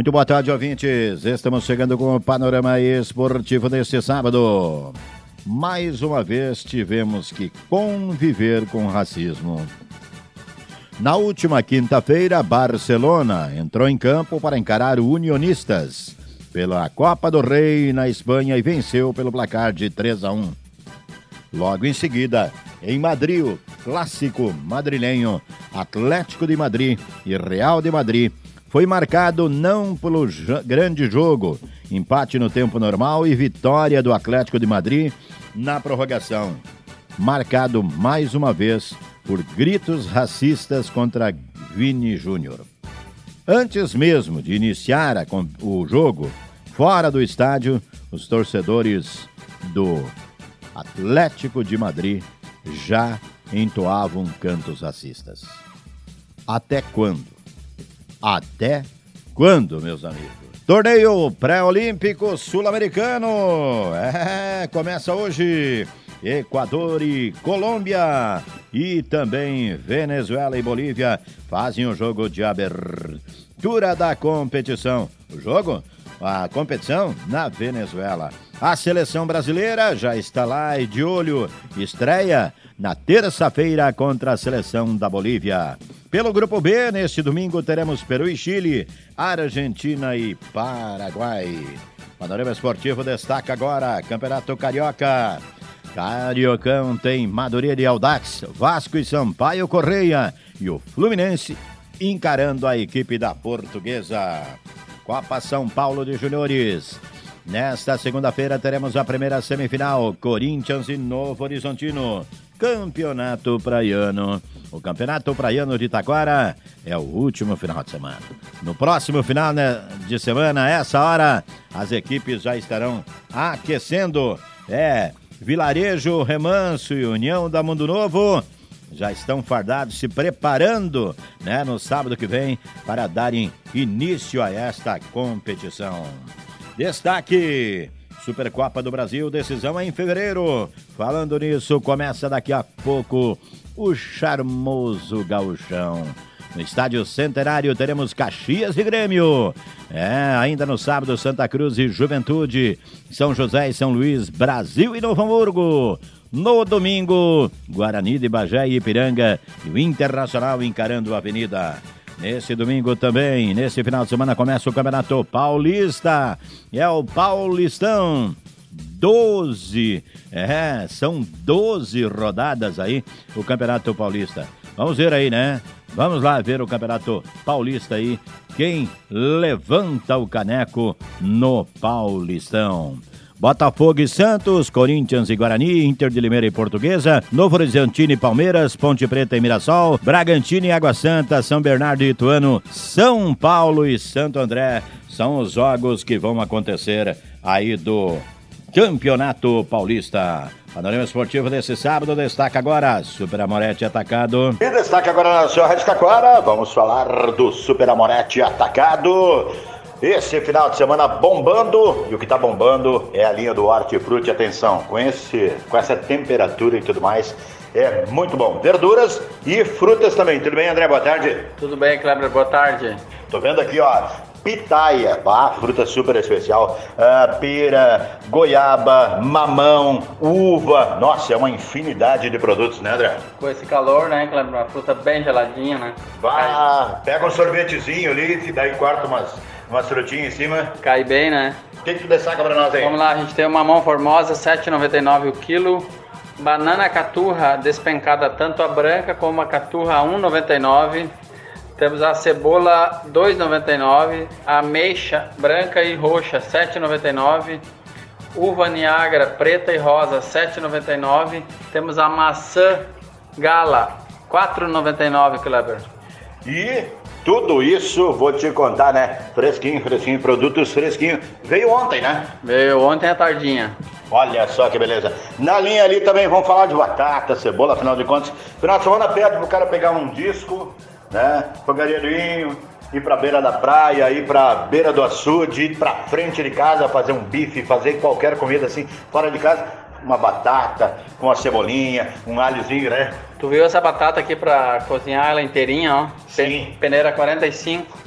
Muito boa tarde, ouvintes. Estamos chegando com o panorama esportivo deste sábado. Mais uma vez tivemos que conviver com racismo. Na última quinta-feira, Barcelona entrou em campo para encarar o Unionistas pela Copa do Rei na Espanha e venceu pelo placar de 3 a 1. Logo em seguida, em Madrid, clássico madrilenho Atlético de Madrid e Real de Madrid foi marcado não pelo grande jogo, empate no tempo normal e vitória do Atlético de Madrid na prorrogação. Marcado mais uma vez por gritos racistas contra Vini Júnior. Antes mesmo de iniciar a, o jogo, fora do estádio, os torcedores do Atlético de Madrid já entoavam cantos racistas. Até quando? Até quando, meus amigos? Torneio pré-olímpico sul-americano. É, começa hoje. Equador e Colômbia e também Venezuela e Bolívia fazem o jogo de abertura da competição. O jogo, a competição na Venezuela. A seleção brasileira já está lá e de olho. Estreia na terça-feira contra a seleção da Bolívia. Pelo grupo B, neste domingo teremos Peru e Chile, Argentina e Paraguai. Panorama Esportivo destaca agora Campeonato Carioca. Cariocão tem Madureira e Audax, Vasco e Sampaio Correia e o Fluminense encarando a equipe da Portuguesa. Copa São Paulo de Juniores. Nesta segunda-feira teremos a primeira semifinal, Corinthians e Novo Horizontino. Campeonato Praiano. O Campeonato Praiano de Itaquara é o último final de semana. No próximo final né, de semana, essa hora, as equipes já estarão aquecendo. É, Vilarejo, Remanso e União da Mundo Novo já estão fardados, se preparando né, no sábado que vem para darem início a esta competição. Destaque Supercopa do Brasil, decisão é em fevereiro. Falando nisso, começa daqui a pouco o charmoso gauchão. No estádio Centenário teremos Caxias e Grêmio. É, ainda no sábado, Santa Cruz e Juventude. São José e São Luís, Brasil e Novo Hamburgo. No domingo, Guarani de Bagé e Ipiranga e o Internacional encarando a Avenida. Nesse domingo também, nesse final de semana, começa o Campeonato Paulista. É o Paulistão. 12, é, são 12 rodadas aí o Campeonato Paulista. Vamos ver aí, né? Vamos lá ver o Campeonato Paulista aí. Quem levanta o caneco no Paulistão? Botafogo e Santos, Corinthians e Guarani, Inter de Limeira e Portuguesa, Novo Horizontino e Palmeiras, Ponte Preta e Mirassol, Bragantino e Água Santa, São Bernardo e Ituano, São Paulo e Santo André. São os jogos que vão acontecer aí do Campeonato Paulista. Panorama Esportivo desse sábado destaca agora Super Amorete atacado. E destaca agora na sua Rádio Taquara, vamos falar do Super Amorete atacado. Esse final de semana bombando, e o que está bombando é a linha do Hortifruti. Atenção, com, esse, com essa temperatura e tudo mais, é muito bom. Verduras e frutas também. Tudo bem, André? Boa tarde. Tudo bem, Kleber. Boa tarde. Tô vendo aqui, ó, pitaia, ah, fruta super especial, ah, pera, goiaba, mamão, uva, nossa, é uma infinidade de produtos, né, André? Com esse calor, né, Kleber? Uma fruta bem geladinha, né? Vá, pega um sorvetezinho ali e daí corta umas uma frutinha em cima. Cai bem, né? O que, que tu destaca pra nós aí? Vamos lá, a gente tem uma mão formosa, 7,99 o quilo. Banana caturra despencada, tanto a branca como a caturra, 1,99. Temos a cebola 2,99, a ameixa branca e roxa 7,99, uva Niagara preta e rosa 7,99. Temos a maçã gala 4,99, Kleber. E tudo isso, vou te contar, né? Fresquinho, fresquinho, produtos fresquinhos. Veio ontem, né? Veio ontem à tardinha. Olha só que beleza. Na linha ali também vamos falar de batata, cebola, afinal de contas. Final de semana pede pro cara pegar um disco, né? Fogareirinho, ir pra beira da praia, ir pra beira do açude, ir pra frente de casa, fazer um bife, fazer qualquer comida assim, fora de casa uma batata com uma cebolinha, um alhozinho, né? Tu viu essa batata aqui pra cozinhar ela inteirinha, ó? Sim. Peneira 45.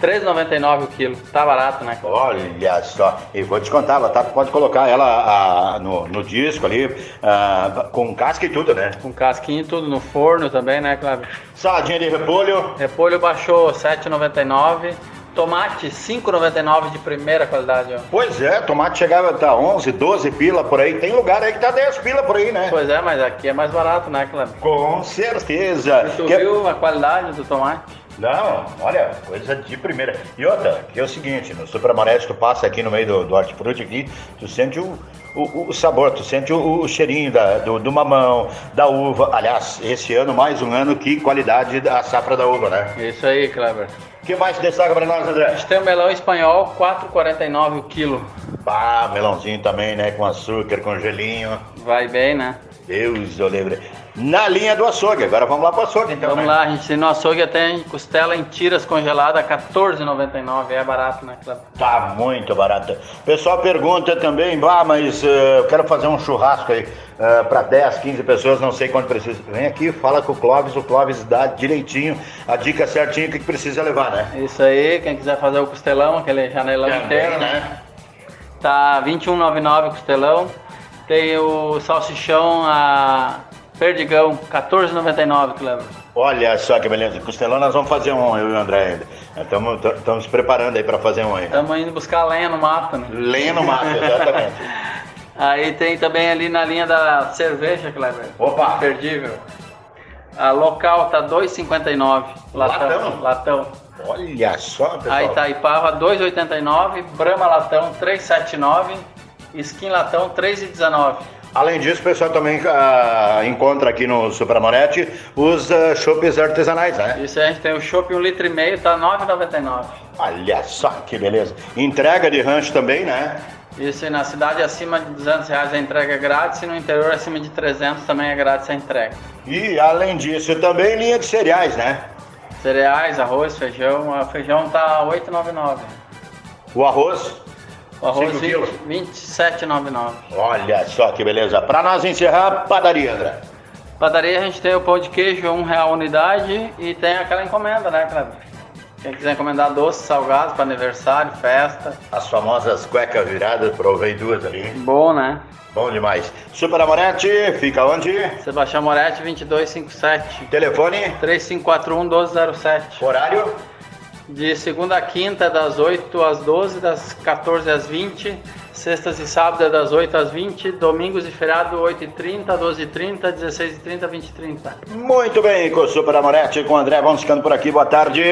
3,99 o quilo. Tá barato, né? Olha só. E vou te contar, a batata pode colocar ela a, no, no, disco ali, a, com casca e tudo, né? Com casquinha e tudo, no forno também, né, Cláudio? Saladinha de repolho. Repolho baixou 7,99. Tomate 5,99 de primeira qualidade. Ó. Pois é, tomate chegava até 11, 12 pila por aí. Tem lugar aí que tá 10 pila por aí, né? Pois é, mas aqui é mais barato, né, Cláudio? Com certeza. E tu que... viu a qualidade do tomate? Não, olha, coisa de primeira. E outra, que é o seguinte, no Supramarete tu passa aqui no meio do, do hortifruti aqui, tu sente o, o, o sabor, tu sente o, o cheirinho da, do, do, mamão, da uva. Aliás, esse ano, mais um ano, que qualidade da safra da uva, né? Isso aí, Kleber. O que mais destaca para nós, André? A gente tem o melão espanhol, 4,49 o quilo. Bah, melãozinho também, né? Com açúcar, com gelinho. Vai bem, né? Deus, eu lembro na linha do açougue. Agora vamos lá para o açougue, então. Vamos né? lá, a gente no açougue tem costela em tiras congelada, R$14,99. É barato, né, Cláudio? Tá muito barato. Pessoal pergunta também, bah, mas uh, eu quero fazer um churrasco aí uh, para 10, 15 pessoas, não sei quanto precisa. Vem aqui, fala com o Clóvis, o Clóvis dá direitinho, a dica certinha que precisa levar, né? Isso aí, quem quiser fazer o costelão, aquele janelão também, inteiro, né? né? Tá R$21,99 o costelão. Tem o salsichão a Perdigão, 14,99, Cleber. Olha só que beleza. Costelão nós vamos fazer um, eu e o André ainda. Estamos preparando aí para fazer um aí. Estamos indo buscar lenha no mato, né? Lenha no mato, exatamente. aí tem também ali na linha da cerveja, Cleber. Opa! Imperdível. A local tá 2,59. Latão? Latão. Latão. Olha só, pessoal. Aí Itaipava 2,89. Brahma Latão 3,79. Skin Latão 3,19. Além disso, o pessoal também uh, encontra aqui no Supramonete os uh, chopes artesanais, né? Isso, a gente tem o chopp um litro e meio, tá R$ 9,99. Olha só que beleza. Entrega de rancho também, né? Isso, e na cidade acima de 200 reais a entrega é grátis e no interior acima de 300 também é grátis a entrega. E além disso, também linha de cereais, né? Cereais, arroz, feijão. O feijão tá 8,99. O arroz? Arroz 27,99. Olha só que beleza. Para nós encerrar, padaria, André. Padaria a gente tem o pão de queijo, um real unidade e tem aquela encomenda, né, Cleber? Quem quiser encomendar doces, salgados para aniversário, festa. As famosas cuecas viradas, provei duas ali. Bom, né? Bom demais. Super Amorete, fica onde? Sebastião Moretti, 2257. Telefone? 3541 1207. Horário? De segunda a quinta, das 8 às 12, das 14 às 20, sextas e sábados das 8 às 20, domingos e feriado 8h30, 12h30, 16h30, 20h30. Muito bem, com o Super Amorete, com o André, vamos ficando por aqui, boa tarde.